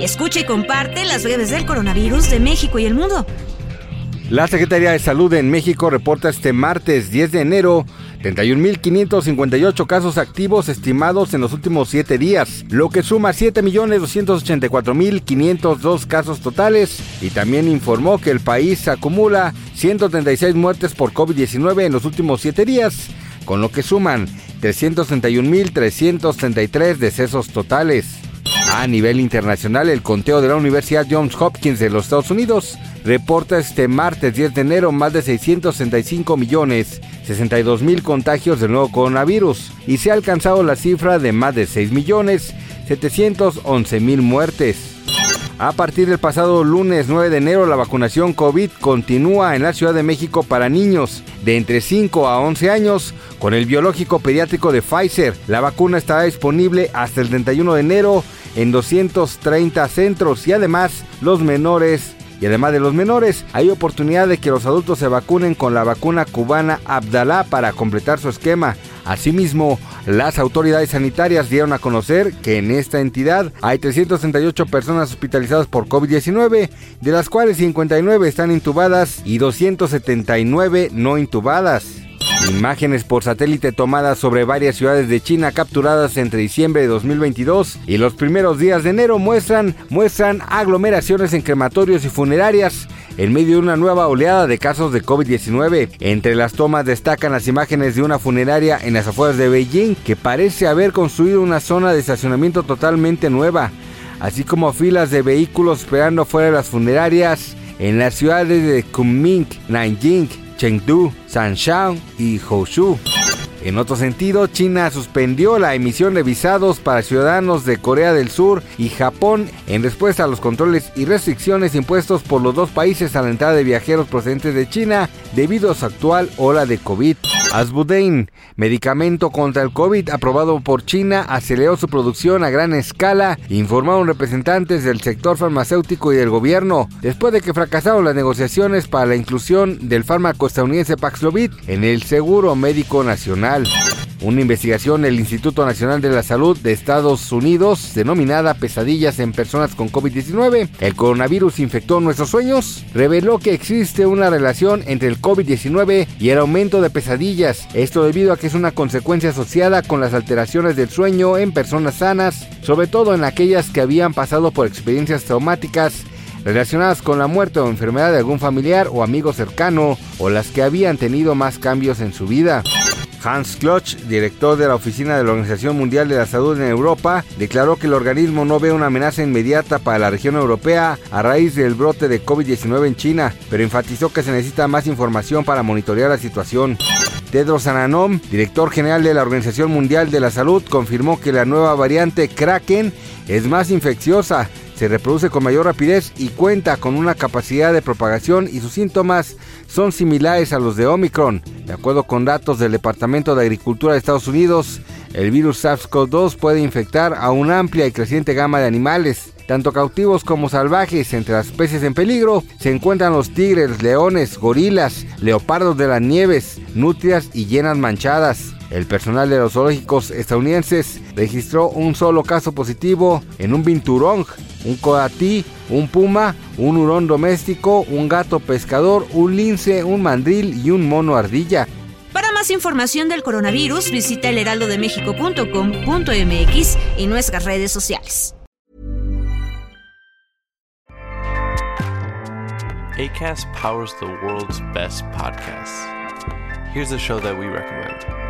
Escucha y comparte las breves del coronavirus de México y el mundo. La Secretaría de Salud en México reporta este martes 10 de enero 31.558 casos activos estimados en los últimos 7 días, lo que suma 7.284.502 casos totales y también informó que el país acumula 136 muertes por COVID-19 en los últimos 7 días, con lo que suman 331.333 decesos totales. A nivel internacional, el conteo de la Universidad Johns Hopkins de los Estados Unidos reporta este martes 10 de enero más de 665 millones 62 mil contagios del nuevo coronavirus y se ha alcanzado la cifra de más de 6 millones 711 mil muertes. A partir del pasado lunes 9 de enero, la vacunación COVID continúa en la Ciudad de México para niños de entre 5 a 11 años con el biológico pediátrico de Pfizer. La vacuna estará disponible hasta el 31 de enero en 230 centros y además los menores y además de los menores, hay oportunidad de que los adultos se vacunen con la vacuna cubana Abdalá para completar su esquema. Asimismo, las autoridades sanitarias dieron a conocer que en esta entidad hay 338 personas hospitalizadas por COVID-19, de las cuales 59 están intubadas y 279 no intubadas. Imágenes por satélite tomadas sobre varias ciudades de China capturadas entre diciembre de 2022 y los primeros días de enero muestran, muestran aglomeraciones en crematorios y funerarias en medio de una nueva oleada de casos de COVID-19. Entre las tomas destacan las imágenes de una funeraria en las afueras de Beijing que parece haber construido una zona de estacionamiento totalmente nueva, así como filas de vehículos esperando fuera de las funerarias en las ciudades de Kunming, Nanjing, Chengdu, Shanshan y Hoshu. En otro sentido, China suspendió la emisión de visados para ciudadanos de Corea del Sur y Japón en respuesta a los controles y restricciones impuestos por los dos países a la entrada de viajeros procedentes de China debido a su actual ola de COVID. Asbudein, medicamento contra el COVID aprobado por China, aceleró su producción a gran escala, informaron representantes del sector farmacéutico y del gobierno, después de que fracasaron las negociaciones para la inclusión del fármaco estadounidense Paxlovid en el Seguro Médico Nacional. Una investigación del Instituto Nacional de la Salud de Estados Unidos, denominada Pesadillas en Personas con COVID-19, el coronavirus infectó nuestros sueños, reveló que existe una relación entre el COVID-19 y el aumento de pesadillas. Esto debido a que es una consecuencia asociada con las alteraciones del sueño en personas sanas, sobre todo en aquellas que habían pasado por experiencias traumáticas relacionadas con la muerte o enfermedad de algún familiar o amigo cercano, o las que habían tenido más cambios en su vida. Hans Kloch, director de la Oficina de la Organización Mundial de la Salud en Europa, declaró que el organismo no ve una amenaza inmediata para la región europea a raíz del brote de COVID-19 en China, pero enfatizó que se necesita más información para monitorear la situación. Tedros Adhanom, director general de la Organización Mundial de la Salud, confirmó que la nueva variante Kraken es más infecciosa, se reproduce con mayor rapidez y cuenta con una capacidad de propagación y sus síntomas son similares a los de Omicron. De acuerdo con datos del Departamento de Agricultura de Estados Unidos, el virus SARS-CoV-2 puede infectar a una amplia y creciente gama de animales. Tanto cautivos como salvajes, entre las especies en peligro, se encuentran los tigres, leones, gorilas, leopardos de las nieves, nutrias y llenas manchadas. El personal de los zoológicos estadounidenses registró un solo caso positivo en un binturong, un coatí, un puma, un hurón doméstico, un gato pescador, un lince, un mandril y un mono ardilla. Para más información del coronavirus, visita elheraldodemexico.com.mx y nuestras redes sociales. ACAST powers the world's best podcasts. Here's a show that we recommend.